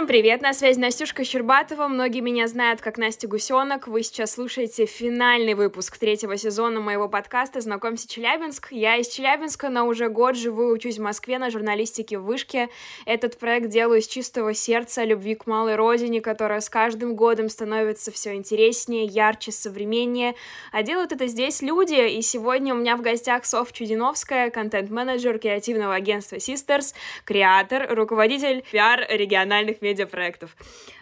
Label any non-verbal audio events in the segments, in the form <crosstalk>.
Всем привет, на связи Настюшка Щербатова, многие меня знают как Настя Гусенок, вы сейчас слушаете финальный выпуск третьего сезона моего подкаста «Знакомься, Челябинск». Я из Челябинска, но уже год живу и учусь в Москве на журналистике в Вышке. Этот проект делаю из чистого сердца, любви к малой родине, которая с каждым годом становится все интереснее, ярче, современнее. А делают это здесь люди, и сегодня у меня в гостях Соф Чудиновская, контент-менеджер креативного агентства Sisters, креатор, руководитель пиар региональных региональных медиапроектов.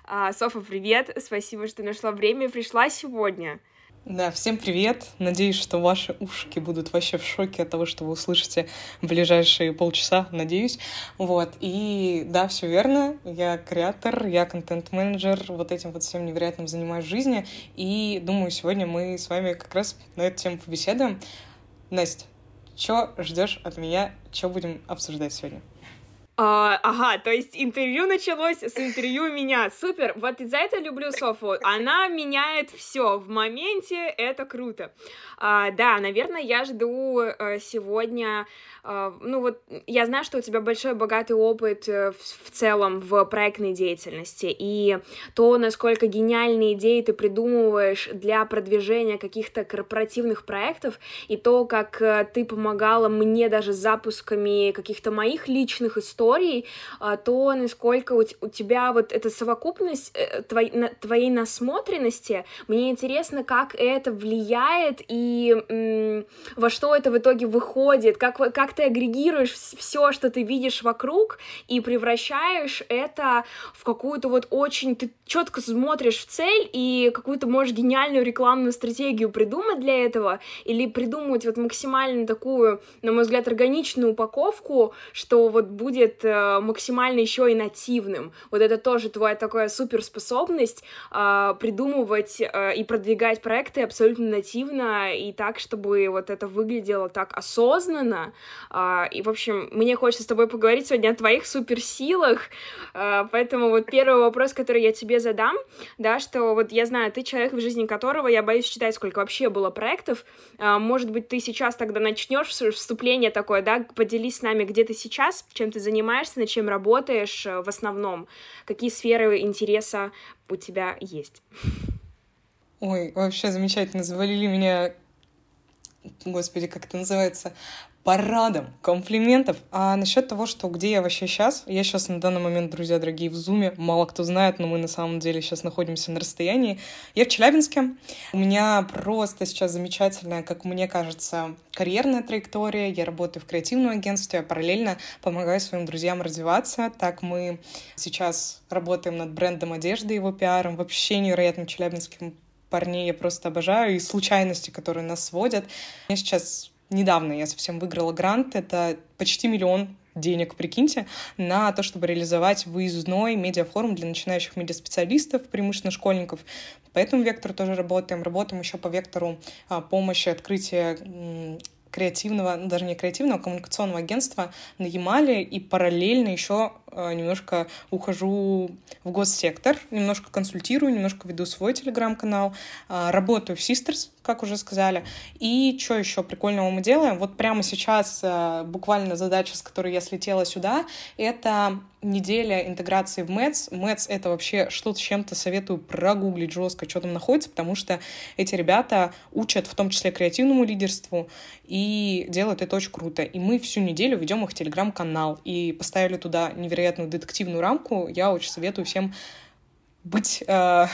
А, Софа, привет! Спасибо, что нашла время и пришла сегодня. Да, всем привет. Надеюсь, что ваши ушки будут вообще в шоке от того, что вы услышите в ближайшие полчаса, надеюсь. Вот. И да, все верно. Я креатор, я контент-менеджер. Вот этим вот всем невероятным занимаюсь в жизни. И думаю, сегодня мы с вами как раз на эту тему побеседуем. Настя, что ждешь от меня? Что будем обсуждать сегодня? А, ага, то есть интервью началось с интервью меня. Супер. Вот из-за этого люблю Софу. Она меняет все в моменте. Это круто. А, да, наверное, я жду а, сегодня. А, ну вот, я знаю, что у тебя большой богатый опыт а, в, в целом в проектной деятельности. И то, насколько гениальные идеи ты придумываешь для продвижения каких-то корпоративных проектов, и то, как ты помогала мне даже с запусками каких-то моих личных историй историй, а, то насколько у, тебя вот эта совокупность э, твоей, твоей насмотренности, мне интересно, как это влияет и во что это в итоге выходит, как, как ты агрегируешь все, что ты видишь вокруг, и превращаешь это в какую-то вот очень... Ты четко смотришь в цель и какую-то можешь гениальную рекламную стратегию придумать для этого, или придумать вот максимально такую, на мой взгляд, органичную упаковку, что вот будет будет э, максимально еще и нативным. Вот это тоже твоя такая суперспособность э, придумывать э, и продвигать проекты абсолютно нативно и так, чтобы вот это выглядело так осознанно. Э, и, в общем, мне хочется с тобой поговорить сегодня о твоих суперсилах, э, поэтому вот первый вопрос, который я тебе задам, да, что вот я знаю, ты человек, в жизни которого я боюсь считать, сколько вообще было проектов, может быть, ты сейчас тогда начнешь вступление такое, да, поделись с нами, где ты сейчас, чем ты занимаешься, занимаешься, над чем работаешь э, в основном? Какие сферы интереса у тебя есть? Ой, вообще замечательно. Завалили меня, господи, как это называется, парадом комплиментов. А насчет того, что где я вообще сейчас, я сейчас на данный момент, друзья дорогие, в Зуме, мало кто знает, но мы на самом деле сейчас находимся на расстоянии. Я в Челябинске. У меня просто сейчас замечательная, как мне кажется, карьерная траектория. Я работаю в креативном агентстве, а параллельно помогаю своим друзьям развиваться. Так мы сейчас работаем над брендом одежды, его пиаром, вообще невероятным челябинским парней я просто обожаю, и случайности, которые нас сводят. Я сейчас недавно я совсем выиграла грант, это почти миллион денег, прикиньте, на то, чтобы реализовать выездной медиафорум для начинающих медиаспециалистов, преимущественно школьников. По этому вектору тоже работаем. Работаем еще по вектору а, помощи открытия креативного, ну, даже не креативного, а коммуникационного агентства на Ямале и параллельно еще э, немножко ухожу в госсектор, немножко консультирую, немножко веду свой телеграм-канал, работаю в Sisters, как уже сказали. И что еще прикольного мы делаем? Вот прямо сейчас э, буквально задача, с которой я слетела сюда, это неделя интеграции в МЭЦ. МЭЦ — это вообще что-то с чем-то советую прогуглить жестко, что там находится, потому что эти ребята учат в том числе креативному лидерству и делают это очень круто. И мы всю неделю ведем их телеграм-канал и поставили туда невероятную детективную рамку. Я очень советую всем быть э,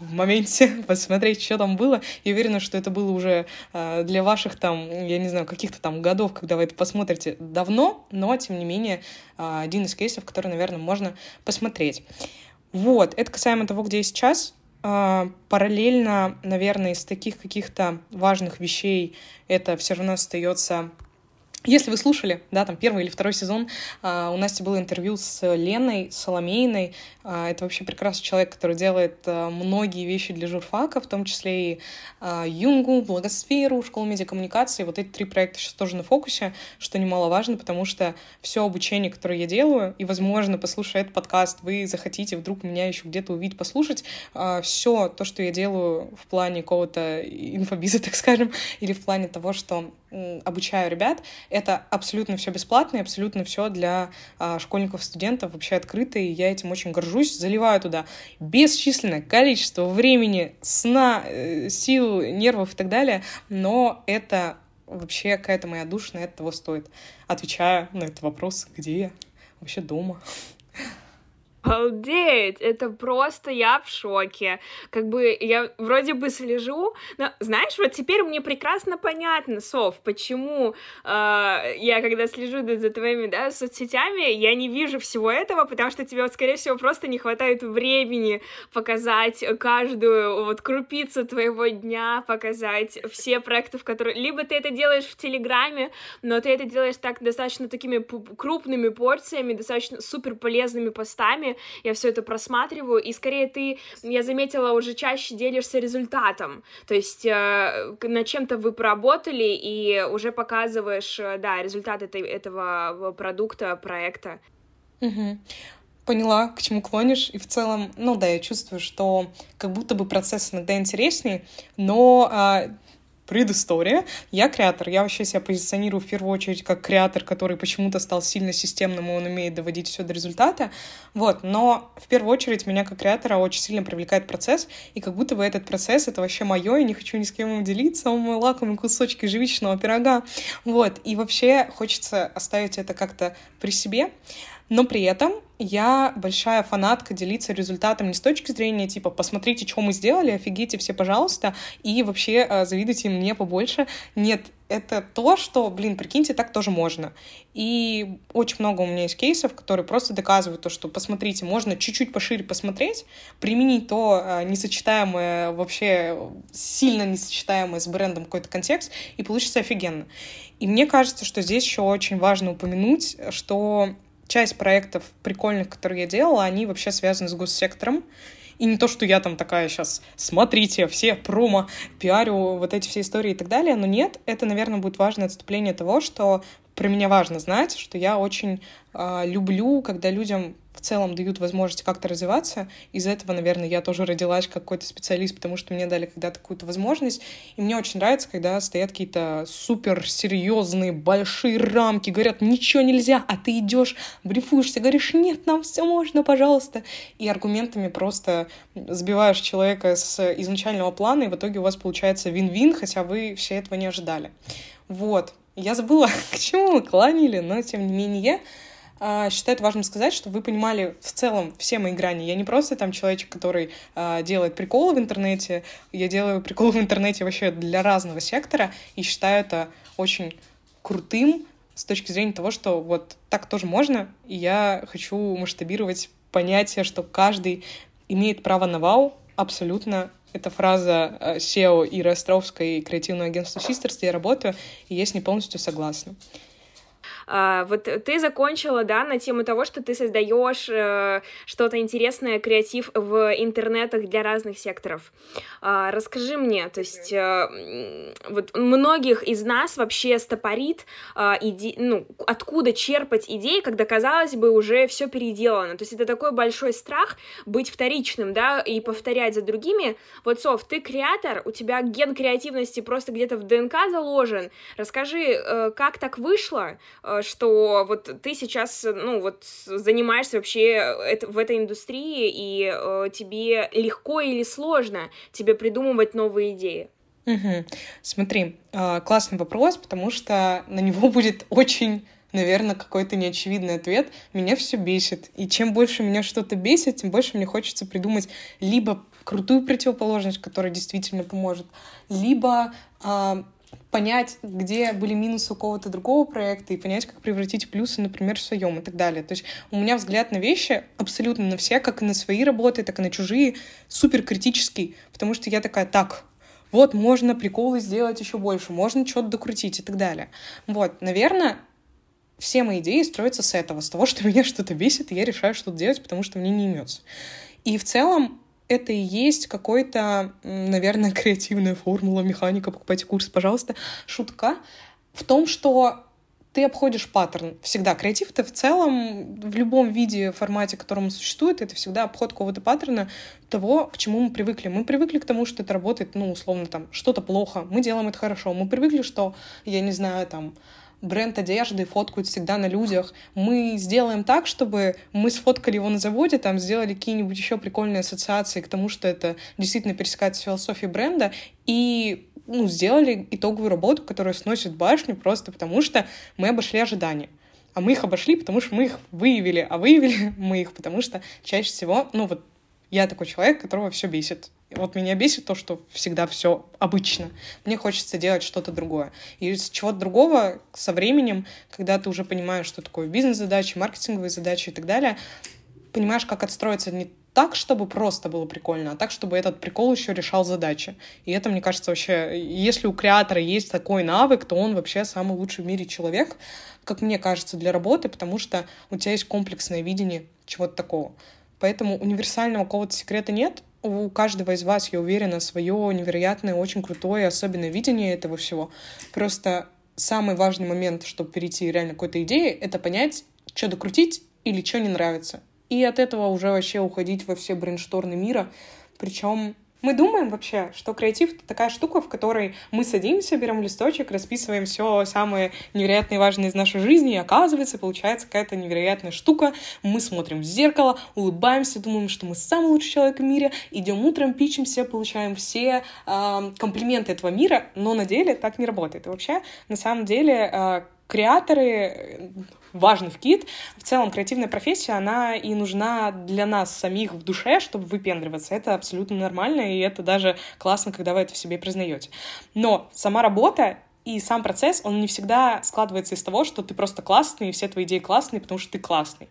в моменте, <laughs> посмотреть, что там было. Я уверена, что это было уже э, для ваших там, я не знаю, каких-то там годов, когда вы это посмотрите давно, но, тем не менее, э, один из кейсов, который, наверное, можно посмотреть. Вот, это касаемо того, где я сейчас. Э, параллельно, наверное, из таких каких-то важных вещей это все равно остается если вы слушали, да, там первый или второй сезон, у Насти было интервью с Леной Соломейной. Uh, это вообще прекрасный человек, который делает uh, многие вещи для журфака, в том числе и Юнгу, Благосферу, Школу медиакоммуникации. Вот эти три проекта сейчас тоже на фокусе, что немаловажно, потому что все обучение, которое я делаю, и, возможно, послушая этот подкаст, вы захотите вдруг меня еще где-то увидеть, послушать, все то, что я делаю в плане какого-то инфобиза, <laughs> так скажем, или в плане того, что обучаю ребят, Это абсолютно все бесплатно и абсолютно все для а, школьников, студентов вообще открыто, и я этим очень горжусь. Заливаю туда бесчисленное количество времени, сна, э, сил, нервов и так далее, но это вообще какая-то моя душа на это того стоит. Отвечая на этот вопрос, где я? Вообще дома. Обалдеть! Это просто я в шоке. Как бы я вроде бы слежу, но знаешь, вот теперь мне прекрасно понятно, Сов, почему э, я, когда слежу за твоими да, соцсетями, я не вижу всего этого, потому что тебе, вот, скорее всего, просто не хватает времени показать каждую вот крупицу твоего дня, показать все проекты, в которые... Либо ты это делаешь в Телеграме, но ты это делаешь так достаточно такими крупными порциями, достаточно супер полезными постами, я все это просматриваю, и скорее ты, я заметила, уже чаще делишься результатом, то есть э, над чем-то вы поработали, и уже показываешь, э, да, результат этой, этого продукта, проекта. Угу поняла, к чему клонишь, и в целом, ну да, я чувствую, что как будто бы процесс иногда интереснее, но а, предыстория. Я креатор, я вообще себя позиционирую в первую очередь как креатор, который почему-то стал сильно системным, и он умеет доводить все до результата. Вот, но в первую очередь меня как креатора очень сильно привлекает процесс, и как будто бы этот процесс — это вообще мое, и не хочу ни с кем им делиться, он мой лакомый кусочек ежевичного пирога. Вот, и вообще хочется оставить это как-то при себе. Но при этом я большая фанатка делиться результатом не с точки зрения типа «посмотрите, что мы сделали, офигите все, пожалуйста, и вообще э, завидуйте мне побольше». Нет, это то, что, блин, прикиньте, так тоже можно. И очень много у меня есть кейсов, которые просто доказывают то, что, посмотрите, можно чуть-чуть пошире посмотреть, применить то э, несочетаемое, вообще сильно несочетаемое с брендом какой-то контекст, и получится офигенно. И мне кажется, что здесь еще очень важно упомянуть, что часть проектов прикольных, которые я делала, они вообще связаны с госсектором. И не то, что я там такая сейчас, смотрите, все промо, пиарю, вот эти все истории и так далее, но нет, это, наверное, будет важное отступление того, что про меня важно знать, что я очень люблю, когда людям в целом дают возможность как-то развиваться. Из-за этого, наверное, я тоже родилась как какой-то специалист, потому что мне дали когда-то какую-то возможность. И мне очень нравится, когда стоят какие-то супер серьезные большие рамки, говорят, ничего нельзя, а ты идешь, брифуешься, говоришь, нет, нам все можно, пожалуйста. И аргументами просто сбиваешь человека с изначального плана, и в итоге у вас получается вин-вин, хотя вы все этого не ожидали. Вот. Я забыла, <laughs> к чему мы кланили, но тем не менее а, считаю это важным сказать, чтобы вы понимали в целом все мои грани. Я не просто там человечек, который а, делает приколы в интернете, я делаю приколы в интернете вообще для разного сектора, и считаю это очень крутым с точки зрения того, что вот так тоже можно, и я хочу масштабировать понятие, что каждый имеет право на вау абсолютно это фраза а, SEO Иры Островской креативного агентства Sisters, где я работаю, и я с ней полностью согласна. А, вот ты закончила, да, на тему того, что ты создаешь э, что-то интересное, креатив в интернетах для разных секторов. А, расскажи мне, то есть э, вот многих из нас вообще стопорит, а, иде... ну, откуда черпать идеи, когда, казалось бы, уже все переделано. То есть это такой большой страх быть вторичным, да, и повторять за другими. Вот, Сов, ты креатор, у тебя ген креативности просто где-то в ДНК заложен. Расскажи, э, как так вышло, что вот ты сейчас, ну, вот занимаешься вообще это, в этой индустрии, и э, тебе легко или сложно тебе придумывать новые идеи? Угу. Смотри, э, классный вопрос, потому что на него <laughs> будет очень наверное, какой-то неочевидный ответ. Меня все бесит. И чем больше меня что-то бесит, тем больше мне хочется придумать либо крутую противоположность, которая действительно поможет, либо э, понять, где были минусы у кого-то другого проекта и понять, как превратить плюсы, например, в своем и так далее. То есть у меня взгляд на вещи абсолютно на все, как и на свои работы, так и на чужие, супер критический, потому что я такая, так, вот можно приколы сделать еще больше, можно что-то докрутить и так далее. Вот, наверное, все мои идеи строятся с этого, с того, что <laughs> меня что-то бесит, и я решаю что-то делать, потому что мне не имется. И в целом это и есть какой-то, наверное, <laughs> креативная формула, механика, покупайте курс, пожалуйста. Шутка в том, что ты обходишь паттерн. Всегда креатив это в целом в любом виде, формате, котором существует, это всегда обход какого-то паттерна того, к чему мы привыкли. Мы привыкли к тому, что это работает, ну, условно, там, что-то плохо, мы делаем это хорошо. Мы привыкли, что, я не знаю, там, бренд одежды фоткают всегда на людях. Мы сделаем так, чтобы мы сфоткали его на заводе, там сделали какие-нибудь еще прикольные ассоциации к тому, что это действительно пересекается с философией бренда, и ну, сделали итоговую работу, которая сносит башню просто потому, что мы обошли ожидания. А мы их обошли, потому что мы их выявили, а выявили <laughs> мы их, потому что чаще всего, ну вот я такой человек, которого все бесит. Вот меня бесит то, что всегда все обычно. Мне хочется делать что-то другое. И с чего-то другого со временем, когда ты уже понимаешь, что такое бизнес-задачи, маркетинговые задачи и так далее, понимаешь, как отстроиться не так, чтобы просто было прикольно, а так, чтобы этот прикол еще решал задачи. И это, мне кажется, вообще, если у креатора есть такой навык, то он вообще самый лучший в мире человек, как мне кажется, для работы, потому что у тебя есть комплексное видение чего-то такого. Поэтому универсального какого-то секрета нет. У каждого из вас, я уверена, свое невероятное, очень крутое, особенное видение этого всего. Просто самый важный момент, чтобы перейти реально к какой-то идее, это понять, что докрутить или что не нравится. И от этого уже вообще уходить во все брейншторны мира. Причем мы думаем вообще, что креатив — это такая штука, в которой мы садимся, берем листочек, расписываем все самое невероятное и важное из нашей жизни, и оказывается, получается какая-то невероятная штука. Мы смотрим в зеркало, улыбаемся, думаем, что мы самый лучший человек в мире, идем утром, пичемся, получаем все э, комплименты этого мира, но на деле так не работает. И вообще, на самом деле, э, креаторы важный вкид. В целом, креативная профессия, она и нужна для нас самих в душе, чтобы выпендриваться. Это абсолютно нормально, и это даже классно, когда вы это в себе признаете. Но сама работа и сам процесс, он не всегда складывается из того, что ты просто классный, и все твои идеи классные, потому что ты классный.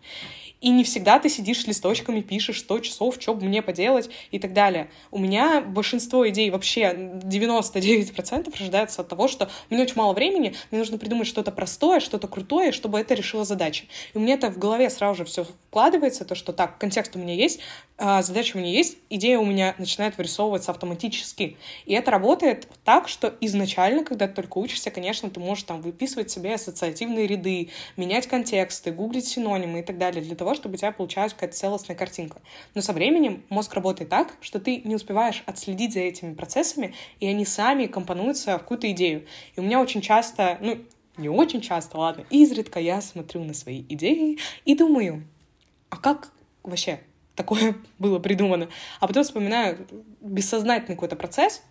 И не всегда ты сидишь с листочками, пишешь 100 часов, что бы мне поделать и так далее. У меня большинство идей, вообще 99% рождается от того, что меня очень мало времени, мне нужно придумать что-то простое, что-то крутое, чтобы это решило задачи. И у меня это в голове сразу же все вкладывается, то, что так, контекст у меня есть, а, задача у меня есть, идея у меня начинает вырисовываться автоматически. И это работает так, что изначально, когда ты только учишься, конечно, ты можешь там выписывать себе ассоциативные ряды, менять контексты, гуглить синонимы и так далее, для того, чтобы у тебя получалась какая-то целостная картинка. Но со временем мозг работает так, что ты не успеваешь отследить за этими процессами, и они сами компонуются в какую-то идею. И у меня очень часто, ну, не очень часто, ладно, изредка я смотрю на свои идеи и думаю, а как вообще такое <laughs> было придумано? А потом вспоминаю бессознательный какой-то процесс,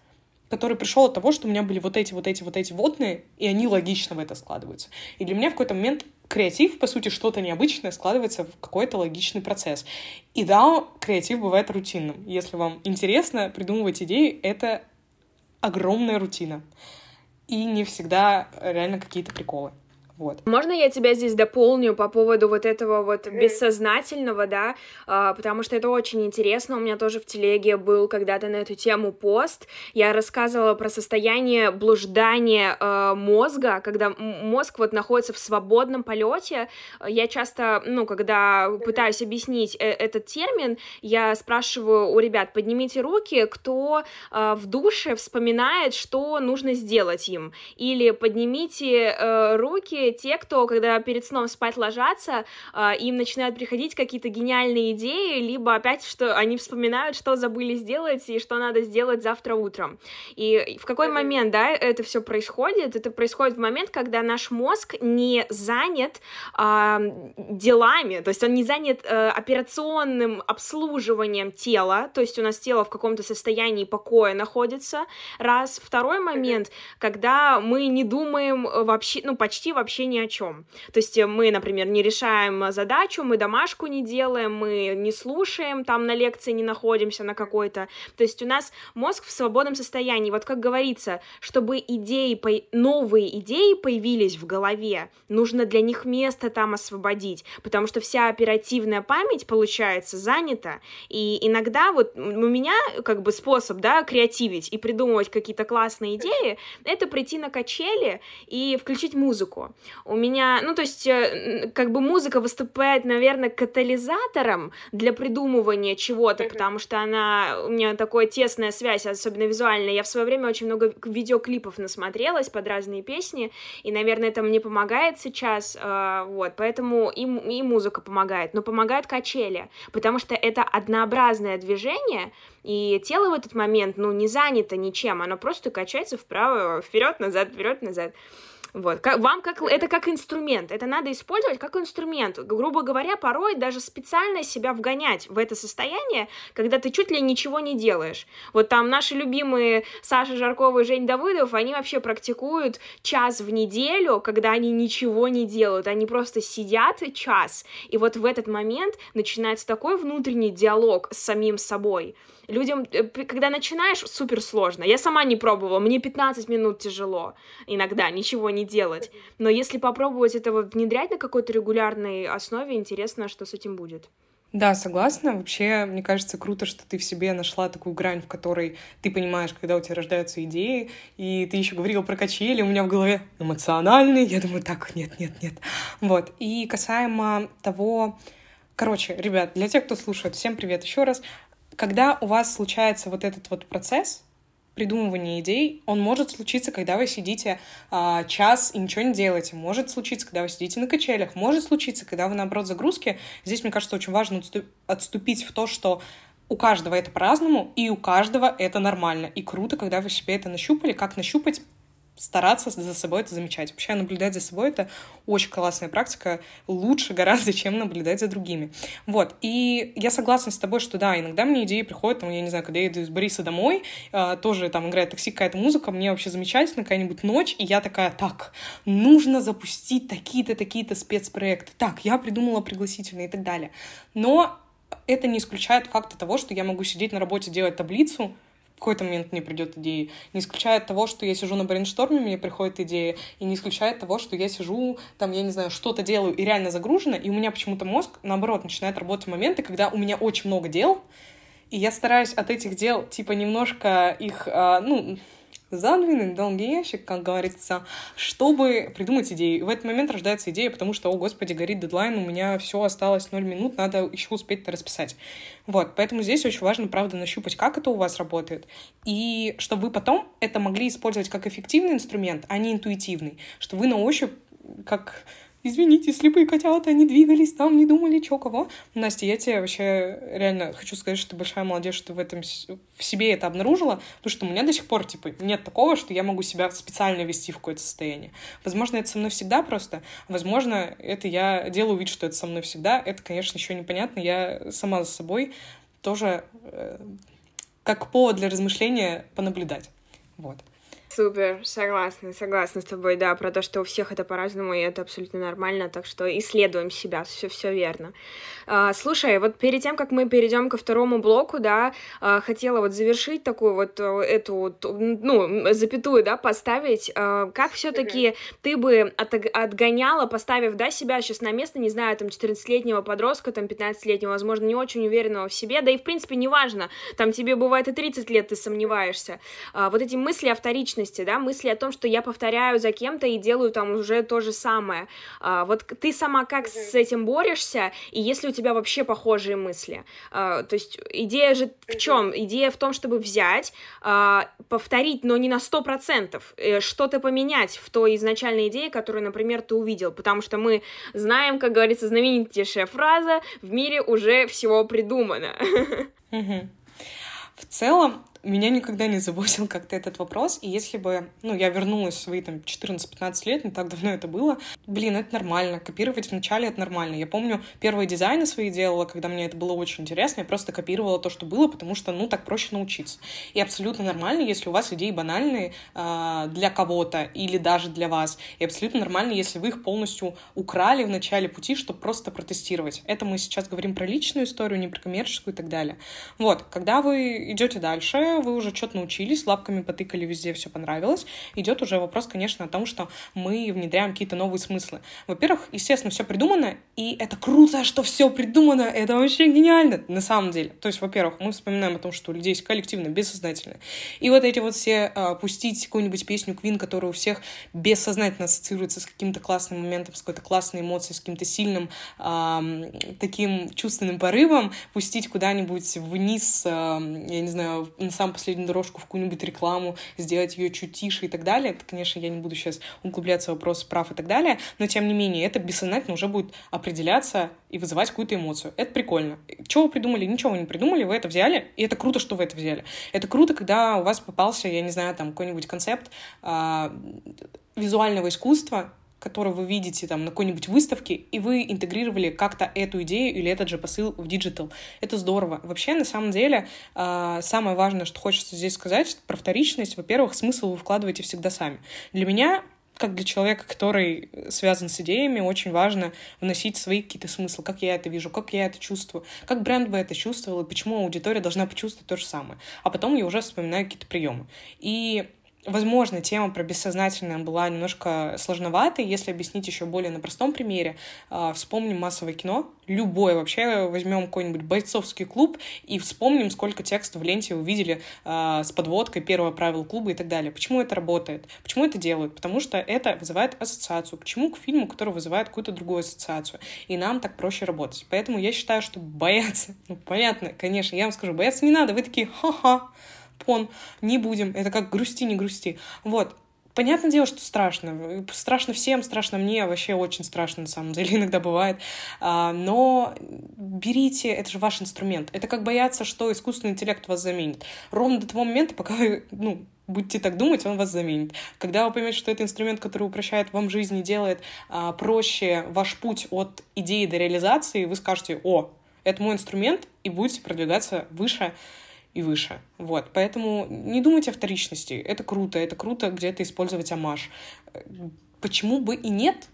который пришел от того, что у меня были вот эти, вот эти, вот эти водные, и они логично в это складываются. И для меня в какой-то момент креатив, по сути, что-то необычное складывается в какой-то логичный процесс. И да, креатив бывает рутинным. Если вам интересно придумывать идеи, это огромная рутина. И не всегда реально какие-то приколы. Вот. Можно я тебя здесь дополню по поводу вот этого вот бессознательного, да, а, потому что это очень интересно. У меня тоже в телеге был когда-то на эту тему пост. Я рассказывала про состояние блуждания э, мозга, когда мозг вот находится в свободном полете. Я часто, ну, когда пытаюсь объяснить э этот термин, я спрашиваю у ребят, поднимите руки, кто э, в душе вспоминает, что нужно сделать им, или поднимите э, руки те, кто, когда перед сном спать ложатся, э, им начинают приходить какие-то гениальные идеи, либо опять, что они вспоминают, что забыли сделать и что надо сделать завтра утром. И в какой момент, да, это все происходит? Это происходит в момент, когда наш мозг не занят э, делами, то есть он не занят э, операционным обслуживанием тела, то есть у нас тело в каком-то состоянии покоя находится, раз. Второй момент, когда мы не думаем вообще, ну, почти вообще вообще ни о чем. То есть э, мы, например, не решаем задачу, мы домашку не делаем, мы не слушаем, там на лекции не находимся на какой-то. То есть у нас мозг в свободном состоянии. Вот как говорится, чтобы идеи, новые идеи появились в голове, нужно для них место там освободить, потому что вся оперативная память, получается, занята. И иногда вот у меня как бы способ, да, креативить и придумывать какие-то классные идеи, это прийти на качели и включить музыку. У меня, ну, то есть, э, как бы музыка выступает, наверное, катализатором для придумывания чего-то, потому что она, у меня такая тесная связь, особенно визуальная. Я в свое время очень много видеоклипов насмотрелась под разные песни, и, наверное, это мне помогает сейчас, э, вот, поэтому и, и музыка помогает, но помогает качели, потому что это однообразное движение, и тело в этот момент, ну, не занято ничем, оно просто качается вправо, вперед, назад, вперед, назад. Вот. Как, вам как, это как инструмент. Это надо использовать как инструмент. Грубо говоря, порой даже специально себя вгонять в это состояние, когда ты чуть ли ничего не делаешь. Вот там наши любимые Саша Жаркова и Жень Давыдов, они вообще практикуют час в неделю, когда они ничего не делают. Они просто сидят час. И вот в этот момент начинается такой внутренний диалог с самим собой людям, э, когда начинаешь, супер сложно. Я сама не пробовала, мне 15 минут тяжело иногда ничего не делать. Но если попробовать этого внедрять на какой-то регулярной основе, интересно, что с этим будет. Да, согласна. Вообще, мне кажется, круто, что ты в себе нашла такую грань, в которой ты понимаешь, когда у тебя рождаются идеи, и ты еще говорила про качели, у меня в голове эмоциональные, я думаю, так, нет, нет, нет. Вот. И касаемо того, короче, ребят, для тех, кто слушает, всем привет еще раз когда у вас случается вот этот вот процесс придумывания идей, он может случиться, когда вы сидите а, час и ничего не делаете. Может случиться, когда вы сидите на качелях. Может случиться, когда вы, наоборот, загрузки. Здесь, мне кажется, очень важно отступить в то, что у каждого это по-разному, и у каждого это нормально. И круто, когда вы себе это нащупали, как нащупать стараться за собой это замечать. Вообще наблюдать за собой — это очень классная практика, лучше гораздо, чем наблюдать за другими. Вот, и я согласна с тобой, что да, иногда мне идеи приходят, там, я не знаю, когда я иду из Бориса домой, э, тоже там играет такси какая-то музыка, мне вообще замечательно, какая-нибудь ночь, и я такая, так, нужно запустить такие-то, такие-то спецпроекты, так, я придумала пригласительные и так далее. Но это не исключает факта того, что я могу сидеть на работе, делать таблицу, какой-то момент мне придет идея. Не исключает того, что я сижу на брейншторме, мне приходит идея, и не исключает того, что я сижу, там, я не знаю, что-то делаю и реально загружена, и у меня почему-то мозг, наоборот, начинает работать в моменты, когда у меня очень много дел, и я стараюсь от этих дел, типа, немножко их, а, ну, задвинуть долгий ящик, как говорится, чтобы придумать идеи. В этот момент рождается идея, потому что, о господи, горит дедлайн, у меня все осталось 0 минут, надо еще успеть это расписать. Вот, поэтому здесь очень важно, правда, нащупать, как это у вас работает, и чтобы вы потом это могли использовать как эффективный инструмент, а не интуитивный, что вы на ощупь как извините, слепые котята, они двигались там, не думали, чё, кого. Настя, я тебе вообще реально хочу сказать, что ты большая молодец, что ты в этом в себе это обнаружила, потому что у меня до сих пор, типа, нет такого, что я могу себя специально вести в какое-то состояние. Возможно, это со мной всегда просто, возможно, это я делаю вид, что это со мной всегда, это, конечно, еще непонятно, я сама за собой тоже э, как повод для размышления понаблюдать. Вот. Супер, согласна, согласна с тобой, да, про то, что у всех это по-разному, и это абсолютно нормально, так что исследуем себя, все, все верно. А, слушай, вот перед тем, как мы перейдем ко второму блоку, да, а, хотела вот завершить такую вот э, эту, ну, запятую, да, поставить, а, как все-таки mm-hmm. ты бы от, отгоняла, поставив, да, себя сейчас на место, не знаю, там, 14-летнего подростка, там, 15-летнего, возможно, не очень уверенного в себе, да и, в принципе, неважно, там, тебе бывает и 30 лет, ты сомневаешься, а, вот эти мысли о вторичности личности, да, мысли о том, что я повторяю за кем-то и делаю там уже то же самое. А, вот ты сама как mm-hmm. с этим борешься, и если у тебя вообще похожие мысли? А, то есть идея же в чем? Идея в том, чтобы взять, а, повторить, но не на сто процентов, э, что-то поменять в той изначальной идее, которую, например, ты увидел, потому что мы знаем, как говорится, знаменитейшая фраза «в мире уже всего придумано». <laughs> В целом, меня никогда не заботил как-то этот вопрос, и если бы, ну, я вернулась в свои там 14-15 лет, не так давно это было, блин, это нормально, копировать вначале это нормально. Я помню, первые дизайны свои делала, когда мне это было очень интересно, я просто копировала то, что было, потому что, ну, так проще научиться. И абсолютно нормально, если у вас идеи банальные э, для кого-то или даже для вас, и абсолютно нормально, если вы их полностью украли в начале пути, чтобы просто протестировать. Это мы сейчас говорим про личную историю, не про коммерческую и так далее. Вот, когда вы идете дальше, вы уже что-то научились, лапками потыкали везде, все понравилось. Идет уже вопрос, конечно, о том, что мы внедряем какие-то новые смыслы. Во-первых, естественно, все придумано, и это круто, что все придумано, это вообще гениально, на самом деле. То есть, во-первых, мы вспоминаем о том, что у людей есть коллективное, бессознательное. И вот эти вот все а, пустить какую-нибудь песню Queen, которая у всех бессознательно ассоциируется с каким-то классным моментом, с какой-то классной эмоцией, с каким-то сильным а, таким чувственным порывом, пустить куда-нибудь вниз, а, я не знаю, на сам последнюю дорожку в какую-нибудь рекламу, сделать ее чуть тише и так далее. Это, конечно, я не буду сейчас углубляться в вопросы прав и так далее, но тем не менее это бессознательно уже будет определяться и вызывать какую-то эмоцию. Это прикольно. Чего вы придумали? Ничего вы не придумали, вы это взяли, и это круто, что вы это взяли. Это круто, когда у вас попался, я не знаю, там какой-нибудь концепт э, визуального искусства, который вы видите там на какой-нибудь выставке, и вы интегрировали как-то эту идею или этот же посыл в digital. Это здорово. Вообще, на самом деле, э, самое важное, что хочется здесь сказать, про вторичность. Во-первых, смысл вы вкладываете всегда сами. Для меня как для человека, который связан с идеями, очень важно вносить свои какие-то смыслы, как я это вижу, как я это чувствую, как бренд бы это чувствовал, и почему аудитория должна почувствовать то же самое. А потом я уже вспоминаю какие-то приемы. И Возможно, тема про бессознательное была немножко сложноватой. Если объяснить еще более на простом примере, а, вспомним массовое кино, любое вообще, возьмем какой-нибудь бойцовский клуб и вспомним, сколько текстов в ленте увидели э, с подводкой первого правила клуба и так далее. Почему это работает? Почему это делают? Потому что это вызывает ассоциацию. К чему? К фильму, который вызывает какую-то другую ассоциацию. И нам так проще работать. Поэтому я считаю, что бояться, ну, понятно, конечно, я вам скажу, бояться не надо. Вы такие, ха-ха, пон, не будем. Это как грусти, не грусти. Вот. Понятное дело, что страшно. Страшно всем, страшно мне, вообще очень страшно, на самом деле, <laughs> иногда бывает. А, но берите, это же ваш инструмент. Это как бояться, что искусственный интеллект вас заменит. Ровно до того момента, пока вы, ну, будете так думать, он вас заменит. Когда вы поймете, что это инструмент, который упрощает вам жизнь и делает а, проще ваш путь от идеи до реализации, вы скажете, о, это мой инструмент, и будете продвигаться выше и выше. Вот, поэтому не думайте о вторичности. Это круто, это круто где-то использовать амаш. Почему бы и нет?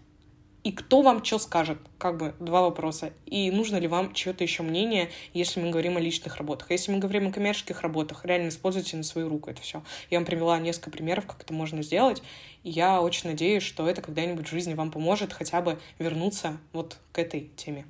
И кто вам что скажет? Как бы два вопроса. И нужно ли вам чье-то еще мнение, если мы говорим о личных работах. Если мы говорим о коммерческих работах, реально используйте на свою руку это все. Я вам привела несколько примеров, как это можно сделать. И я очень надеюсь, что это когда-нибудь в жизни вам поможет хотя бы вернуться вот к этой теме.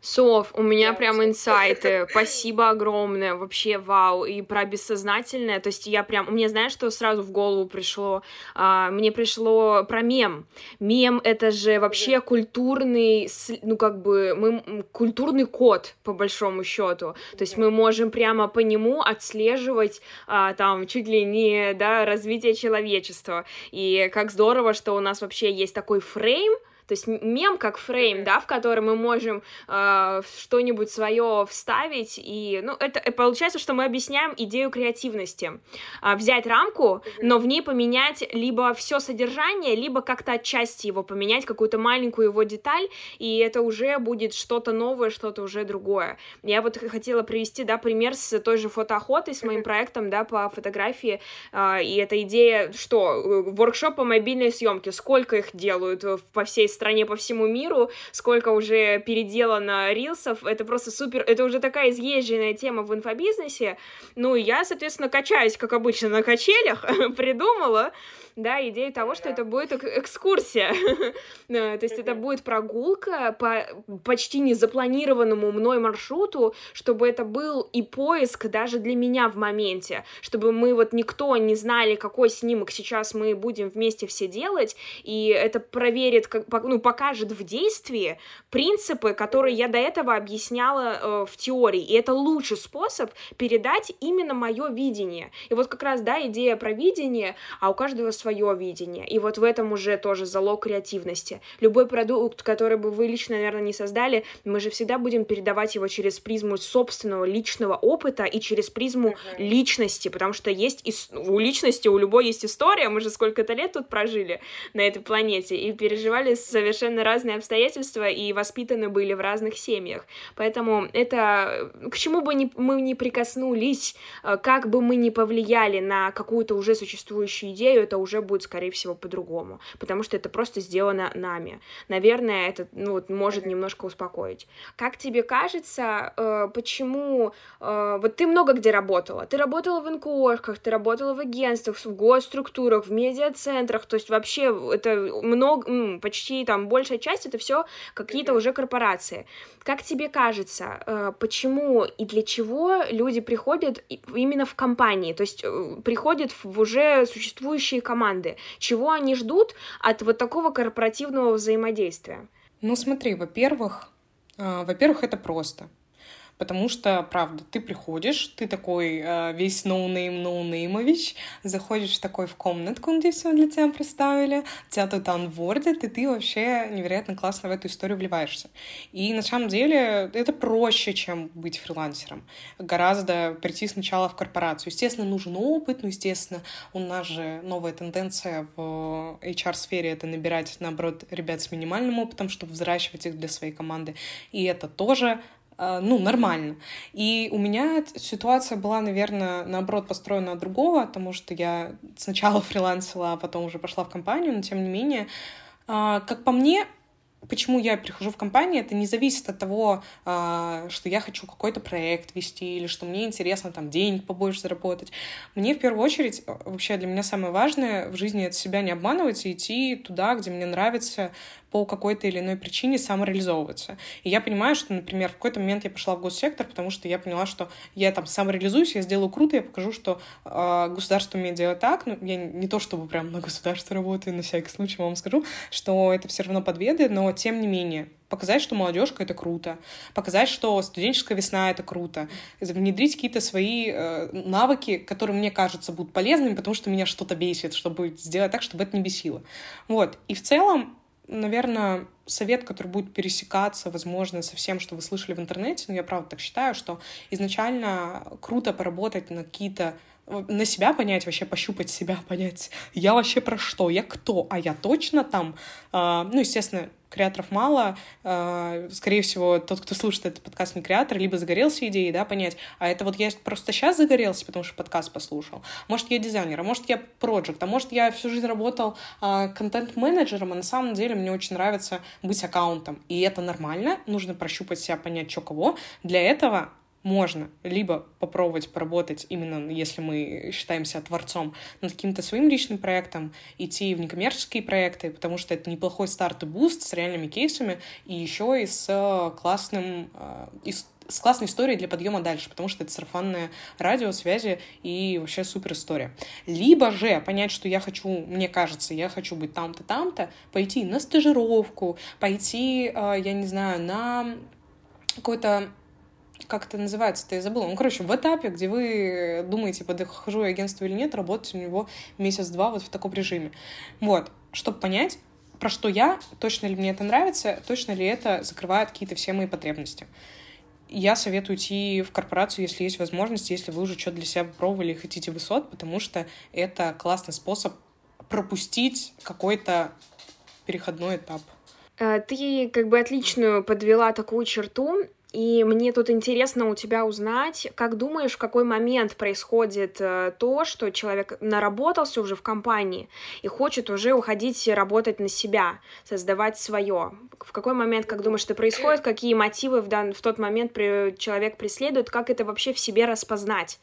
Сов, у меня прям инсайты. <laughs> Спасибо огромное. Вообще, вау. И про бессознательное. То есть я прям... Мне знаешь, что сразу в голову пришло? А, мне пришло про мем. Мем — это же вообще культурный... Ну, как бы... Мы... Культурный код, по большому счету. То есть мы можем прямо по нему отслеживать а, там чуть ли не, да, развитие человечества. И как здорово, что у нас вообще есть такой фрейм, то есть мем как фрейм, да, в котором мы можем э, что-нибудь свое вставить, и, ну, это э, получается, что мы объясняем идею креативности. Э, взять рамку, но в ней поменять либо все содержание, либо как-то отчасти его поменять, какую-то маленькую его деталь, и это уже будет что-то новое, что-то уже другое. Я вот хотела привести, да, пример с той же фотоохотой, с моим проектом, да, по фотографии, э, и эта идея, что, э, воркшоп по мобильной съемке, сколько их делают по всей стране, стране, по всему миру, сколько уже переделано рилсов, это просто супер, это уже такая изъезженная тема в инфобизнесе, ну, я, соответственно, качаюсь, как обычно, на качелях, <laughs> придумала, да, идея того, что это будет экскурсия. <laughs> То есть это будет прогулка по почти незапланированному мной маршруту, чтобы это был и поиск даже для меня в моменте, чтобы мы вот никто не знали, какой снимок сейчас мы будем вместе все делать, и это проверит, как, ну, покажет в действии принципы, которые я до этого объясняла э, в теории, и это лучший способ передать именно мое видение. И вот как раз, да, идея про видение, а у каждого свое видение. И вот в этом уже тоже залог креативности. Любой продукт, который бы вы лично, наверное, не создали, мы же всегда будем передавать его через призму собственного личного опыта и через призму uh-huh. личности, потому что есть и у личности, у любой есть история, мы же сколько-то лет тут прожили на этой планете и переживали совершенно разные обстоятельства и воспитаны были в разных семьях. Поэтому это к чему бы ни, мы ни прикоснулись, э, как бы мы ни повлияли на какую-то уже существующую идею, это уже уже будет, скорее всего, по-другому, потому что это просто сделано нами. Наверное, это ну, вот, может немножко успокоить. Как тебе кажется, э, почему... Э, вот ты много где работала. Ты работала в НКОшках, ты работала в агентствах, в госструктурах, в медиацентрах, то есть вообще это много, почти там большая часть это все какие-то уже корпорации. Как тебе кажется, э, почему и для чего люди приходят именно в компании, то есть э, приходят в уже существующие команды, команды. Чего они ждут от вот такого корпоративного взаимодействия? Ну, смотри, во-первых, э, во-первых, это просто. Потому что, правда, ты приходишь, ты такой э, весь no name no name ович, заходишь такой в комнатку, где все для тебя представили, тебя тут анвордят, и ты вообще невероятно классно в эту историю вливаешься. И на самом деле это проще, чем быть фрилансером. Гораздо прийти сначала в корпорацию. Естественно, нужен опыт, ну, естественно, у нас же новая тенденция в HR-сфере — это набирать, наоборот, ребят с минимальным опытом, чтобы взращивать их для своей команды. И это тоже ну, нормально. И у меня ситуация была, наверное, наоборот, построена от другого, потому что я сначала <laughs> фрилансила, а потом уже пошла в компанию, но тем не менее, а, как по мне, почему я прихожу в компанию, это не зависит от того, а, что я хочу какой-то проект вести или что мне интересно там денег побольше заработать. Мне в первую очередь, вообще для меня самое важное в жизни это себя не обманывать и идти туда, где мне нравится, по какой-то или иной причине самореализовываться. И я понимаю, что, например, в какой-то момент я пошла в госсектор, потому что я поняла, что я там самореализуюсь, я сделаю круто, я покажу, что э, государство умеет делать так. Ну, я не то чтобы прям на государство работаю, на всякий случай вам скажу, что это все равно подведы, но тем не менее, показать, что молодежка это круто, показать, что студенческая весна это круто, внедрить какие-то свои э, навыки, которые мне кажутся будут полезными, потому что меня что-то бесит, чтобы сделать так, чтобы это не бесило. Вот. И в целом наверное, совет, который будет пересекаться, возможно, со всем, что вы слышали в интернете, но я правда так считаю, что изначально круто поработать на какие-то на себя понять, вообще пощупать себя, <laughs> понять, я вообще про что, я кто, а я точно там. А, ну, естественно, креаторов мало. А, скорее всего, тот, кто слушает этот подкаст, не креатор, либо загорелся идеей, да, понять, а это вот я просто сейчас загорелся, потому что подкаст послушал. Может, я дизайнер, а может, я проект, а может, я всю жизнь работал а, контент-менеджером, а на самом деле мне очень нравится быть аккаунтом. И это нормально, нужно прощупать себя, понять, что кого. Для этого можно либо попробовать поработать именно, если мы считаемся творцом, над каким-то своим личным проектом, идти в некоммерческие проекты, потому что это неплохой старт и boost с реальными кейсами, и еще и с классным, э, и с классной историей для подъема дальше, потому что это сарафанное радио, связи и вообще супер история. Либо же понять, что я хочу, мне кажется, я хочу быть там-то, там-то, пойти на стажировку, пойти, э, я не знаю, на какой-то как это называется-то, я забыла. Ну, короче, в этапе, где вы думаете, подхожу я агентству или нет, работать у него месяц-два вот в таком режиме. Вот, чтобы понять, про что я, точно ли мне это нравится, точно ли это закрывает какие-то все мои потребности. Я советую идти в корпорацию, если есть возможность, если вы уже что-то для себя попробовали и хотите высот, потому что это классный способ пропустить какой-то переходной этап. Э, ты как бы отличную подвела такую черту. И мне тут интересно у тебя узнать, как думаешь, в какой момент происходит э, то, что человек наработался уже в компании и хочет уже уходить работать на себя, создавать свое. В какой момент, как думаешь, это происходит, какие мотивы в, дан... в тот момент человек преследует, как это вообще в себе распознать?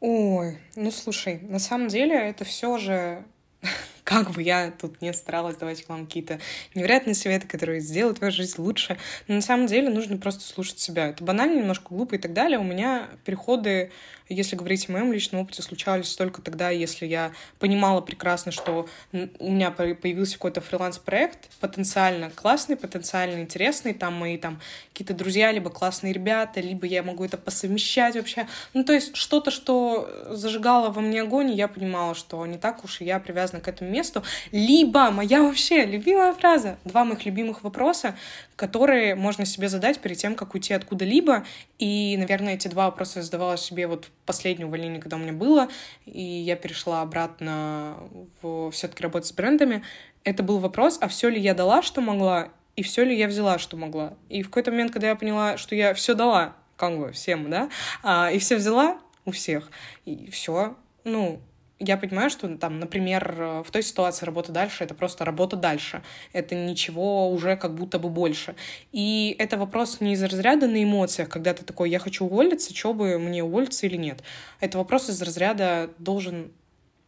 Ой, ну слушай, на самом деле это все же <laughs> как бы я тут не старалась давать вам какие-то невероятные советы, которые сделают твою жизнь лучше. Но на самом деле нужно просто слушать себя. Это банально, немножко глупо и так далее. У меня переходы если говорить о моем личном опыте, случались только тогда, если я понимала прекрасно, что у меня появился какой-то фриланс-проект, потенциально классный, потенциально интересный, там мои там какие-то друзья, либо классные ребята, либо я могу это посовмещать вообще. Ну, то есть что-то, что зажигало во мне огонь, и я понимала, что не так уж и я привязана к этому месту. Либо моя вообще любимая фраза, два моих любимых вопроса, которые можно себе задать перед тем, как уйти откуда-либо. И, наверное, эти два вопроса я задавала себе вот в последнее увольнение, когда у меня было, и я перешла обратно в все-таки работать с брендами. Это был вопрос, а все ли я дала, что могла, и все ли я взяла, что могла. И в какой-то момент, когда я поняла, что я все дала, как бы всем, да, а, и все взяла у всех, и все, ну, я понимаю, что там, например, в той ситуации работа дальше — это просто работа дальше. Это ничего уже как будто бы больше. И это вопрос не из разряда на эмоциях, когда ты такой, я хочу уволиться, что бы мне уволиться или нет. Это вопрос из разряда должен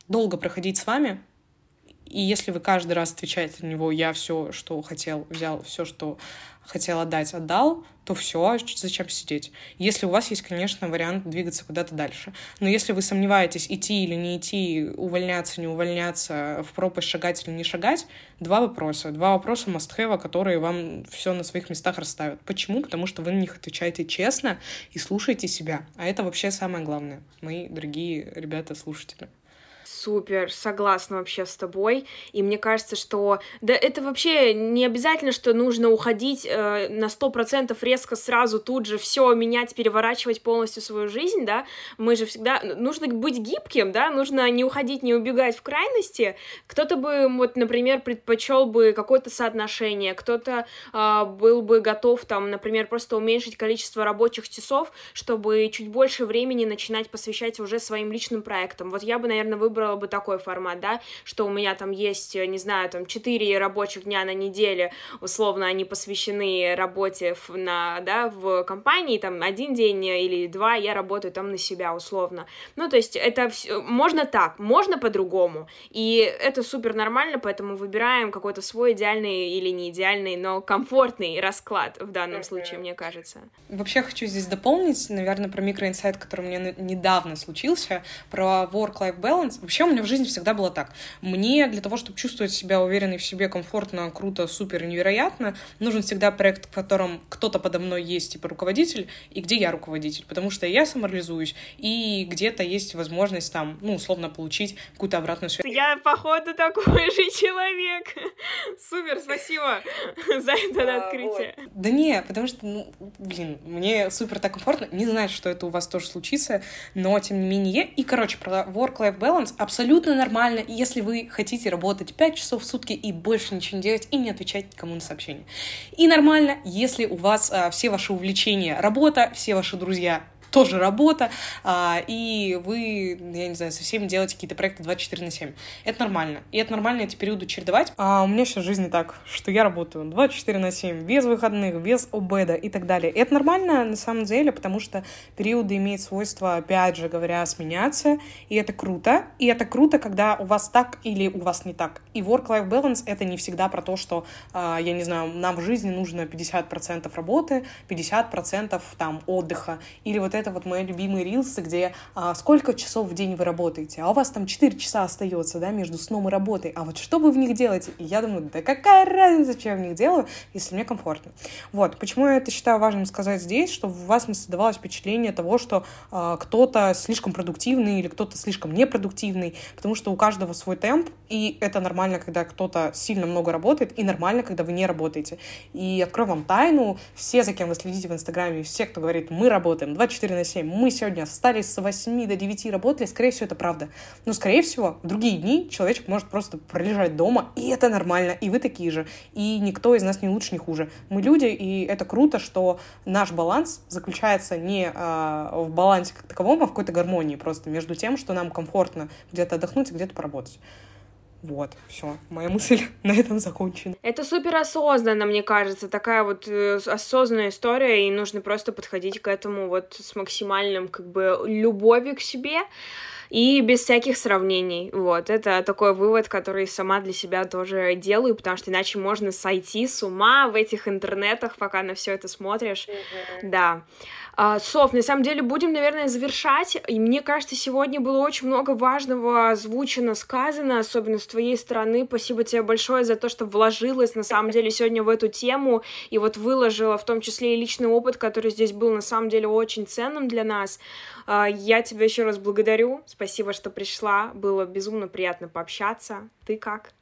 долго проходить с вами, И если вы каждый раз отвечаете на него, я все, что хотел, взял, все, что хотел отдать, отдал, то все, зачем сидеть? Если у вас есть, конечно, вариант двигаться куда-то дальше. Но если вы сомневаетесь, идти или не идти, увольняться, не увольняться, в пропасть шагать или не шагать, два вопроса. Два вопроса must которые вам все на своих местах расставят. Почему? Потому что вы на них отвечаете честно и слушаете себя. А это вообще самое главное, мои дорогие ребята-слушатели. Супер, согласна вообще с тобой. И мне кажется, что да это вообще не обязательно, что нужно уходить э, на сто процентов резко сразу тут же все менять, переворачивать полностью свою жизнь, да. Мы же всегда нужно быть гибким, да, нужно не уходить, не убегать в крайности. Кто-то бы вот, например, предпочел бы какое-то соотношение, кто-то э, был бы готов там, например, просто уменьшить количество рабочих часов, чтобы чуть больше времени начинать посвящать уже своим личным проектам. Вот я бы, наверное, выбрала выбрала бы такой формат, да, что у меня там есть, не знаю, там 4 рабочих дня на неделе, условно, они посвящены работе в, на, да, в компании, там один день или два я работаю там на себя, условно. Ну, то есть это все, можно так, можно по-другому, и это супер нормально, поэтому выбираем какой-то свой идеальный или не идеальный, но комфортный расклад в данном случае, мне кажется. Вообще хочу здесь дополнить, наверное, про микроинсайт, который мне недавно случился, про work-life balance. Вообще Вообще у меня в жизни всегда было так. Мне для того, чтобы чувствовать себя уверенной в себе, комфортно, круто, супер, невероятно, нужен всегда проект, в котором кто-то подо мной есть, типа руководитель, и где я руководитель, потому что я самореализуюсь, и где-то есть возможность там, ну, условно, получить какую-то обратную связь. Я, походу, такой же человек. Супер, спасибо за это открытие. Да не, потому что, ну, блин, мне супер так комфортно. Не знаю, что это у вас тоже случится, но тем не менее. И, короче, про work-life balance абсолютно нормально, если вы хотите работать 5 часов в сутки и больше ничего не делать, и не отвечать кому на сообщения. И нормально, если у вас а, все ваши увлечения работа, все ваши друзья тоже работа, а, и вы, я не знаю, со всеми делаете какие-то проекты 24 на 7. Это нормально. И это нормально эти периоды чередовать. А у меня сейчас жизнь так, что я работаю 24 на 7, без выходных, без обеда и так далее. И это нормально на самом деле, потому что периоды имеют свойство, опять же говоря, сменяться, и это круто. И это круто, когда у вас так или у вас не так. И work-life balance — это не всегда про то, что, а, я не знаю, нам в жизни нужно 50% работы, 50% там отдыха, или вот это это вот мои любимые рилсы, где а, сколько часов в день вы работаете, а у вас там 4 часа остается, да, между сном и работой, а вот что вы в них делаете? И я думаю, да какая разница, что я в них делаю, если мне комфортно. Вот, почему я это считаю важным сказать здесь, чтобы у вас не создавалось впечатление того, что а, кто-то слишком продуктивный или кто-то слишком непродуктивный, потому что у каждого свой темп, и это нормально, когда кто-то сильно много работает, и нормально, когда вы не работаете. И открою вам тайну, все, за кем вы следите в Инстаграме, все, кто говорит, мы работаем 24 24 на 7. Мы сегодня встали с 8 до 9 работали, скорее всего, это правда. Но, скорее всего, в другие дни человечек может просто пролежать дома, и это нормально, и вы такие же. И никто из нас не лучше, не хуже. Мы люди, и это круто, что наш баланс заключается не э, в балансе как таковом, а в какой-то гармонии просто между тем, что нам комфортно где-то отдохнуть и где-то поработать. Вот, все, моя мысль <laughs> на этом закончена. Это супер осознанно, мне кажется, такая вот э, осознанная история, и нужно просто подходить к этому вот с максимальным, как бы, любовью к себе и без всяких сравнений. Вот, это такой вывод, который сама для себя тоже делаю, потому что иначе можно сойти с ума в этих интернетах, пока на все это смотришь. Mm-hmm. Да. А, Соф, на самом деле будем, наверное, завершать. И мне кажется, сегодня было очень много важного озвучено, сказано, особенно с твоей стороны. Спасибо тебе большое за то, что вложилась, на самом деле, сегодня в эту тему и вот выложила в том числе и личный опыт, который здесь был, на самом деле, очень ценным для нас. А, я тебя еще раз благодарю. Спасибо, что пришла. Было безумно приятно пообщаться. Ты как?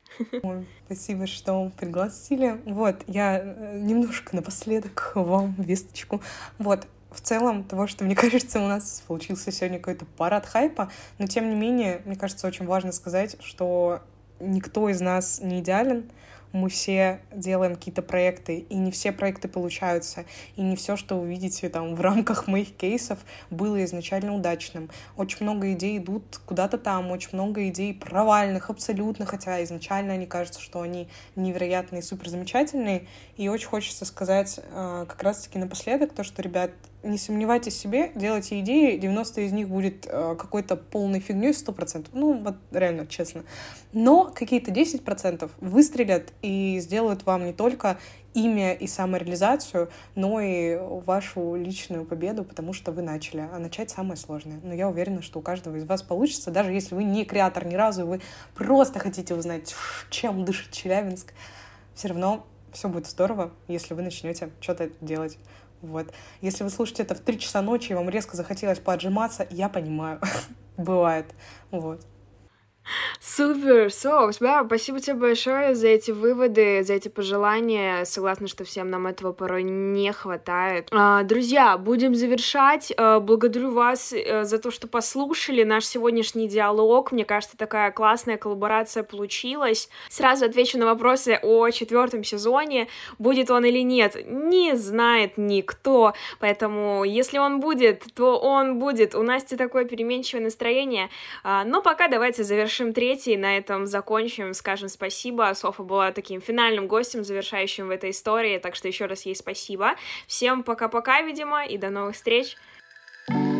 Спасибо, что пригласили. Вот, я э, немножко напоследок вам весточку. Вот, в целом того, что, мне <laughs> кажется, у нас получился сегодня какой-то парад хайпа, но тем не менее, мне кажется, очень важно сказать, что никто из нас не идеален, мы все делаем какие-то проекты, и не все проекты получаются, и не все, что вы видите там в рамках моих кейсов, было изначально удачным. Очень много идей идут куда-то там, очень много идей провальных абсолютно, хотя изначально они кажутся, что они невероятные, супер замечательные, и очень хочется сказать э, как раз-таки напоследок то, что, ребят, не сомневайтесь в себе, делайте идеи, 90 из них будет э, какой-то полной фигней, 100%. Ну, вот реально, честно. Но какие-то 10% выстрелят и сделают вам не только имя и самореализацию, но и вашу личную победу, потому что вы начали. А начать самое сложное. Но я уверена, что у каждого из вас получится, даже если вы не креатор ни разу, вы просто хотите узнать, чем дышит Челябинск, все равно все будет здорово, если вы начнете что-то делать. Вот. Если вы слушаете это в 3 часа ночи, и вам резко захотелось поотжиматься, я понимаю. <laughs> Бывает. Вот. Супер, Соус, да, спасибо тебе большое за эти выводы, за эти пожелания. Согласна, что всем нам этого порой не хватает. А, друзья, будем завершать. А, благодарю вас а, за то, что послушали наш сегодняшний диалог. Мне кажется, такая классная коллаборация получилась. Сразу отвечу на вопросы о четвертом сезоне. Будет он или нет, не знает никто. Поэтому, если он будет, то он будет. У Насти такое переменчивое настроение. А, но пока давайте завершим завершим третий, на этом закончим, скажем спасибо. Софа была таким финальным гостем, завершающим в этой истории, так что еще раз ей спасибо. Всем пока-пока, видимо, и до новых встреч! thank you